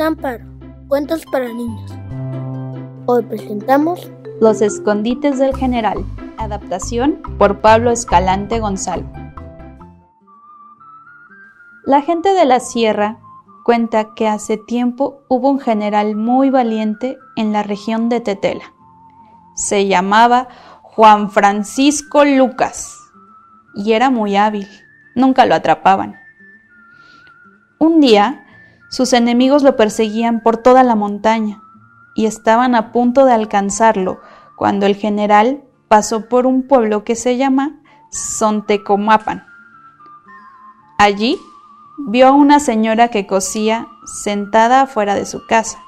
Amparo, cuentos para niños. Hoy presentamos Los escondites del general, adaptación por Pablo Escalante Gonzalo. La gente de la sierra cuenta que hace tiempo hubo un general muy valiente en la región de Tetela. Se llamaba Juan Francisco Lucas y era muy hábil, nunca lo atrapaban. Un día, sus enemigos lo perseguían por toda la montaña y estaban a punto de alcanzarlo cuando el general pasó por un pueblo que se llama Sontecomapan. Allí vio a una señora que cosía sentada afuera de su casa.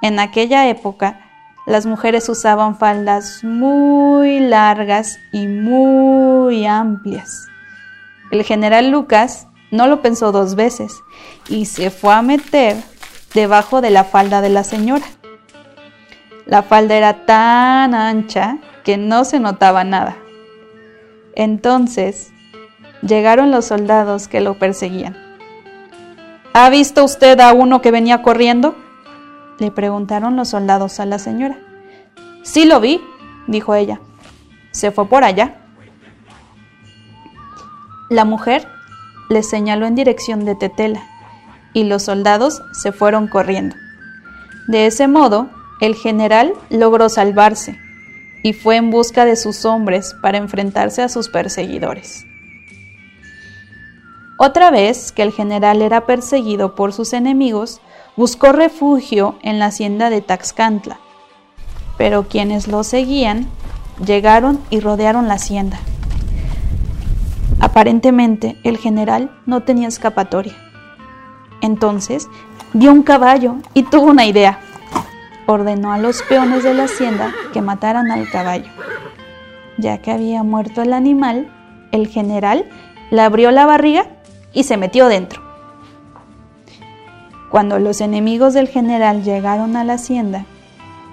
En aquella época, las mujeres usaban faldas muy largas y muy amplias. El general Lucas no lo pensó dos veces y se fue a meter debajo de la falda de la señora. La falda era tan ancha que no se notaba nada. Entonces llegaron los soldados que lo perseguían. ¿Ha visto usted a uno que venía corriendo? Le preguntaron los soldados a la señora. Sí lo vi, dijo ella. Se fue por allá. La mujer le señaló en dirección de Tetela y los soldados se fueron corriendo. De ese modo, el general logró salvarse y fue en busca de sus hombres para enfrentarse a sus perseguidores. Otra vez que el general era perseguido por sus enemigos, buscó refugio en la hacienda de Taxcantla, pero quienes lo seguían llegaron y rodearon la hacienda. Aparentemente el general no tenía escapatoria. Entonces vio un caballo y tuvo una idea. Ordenó a los peones de la hacienda que mataran al caballo. Ya que había muerto el animal, el general le abrió la barriga y se metió dentro. Cuando los enemigos del general llegaron a la hacienda,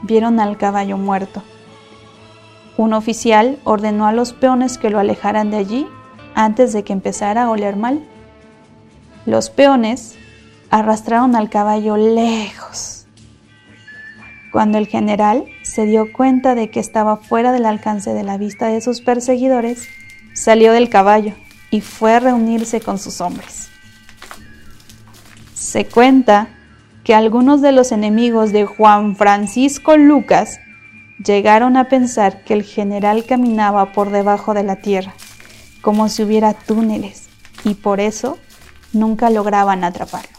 vieron al caballo muerto. Un oficial ordenó a los peones que lo alejaran de allí antes de que empezara a oler mal. Los peones arrastraron al caballo lejos. Cuando el general se dio cuenta de que estaba fuera del alcance de la vista de sus perseguidores, salió del caballo y fue a reunirse con sus hombres. Se cuenta que algunos de los enemigos de Juan Francisco Lucas llegaron a pensar que el general caminaba por debajo de la tierra, como si hubiera túneles, y por eso nunca lograban atraparlo.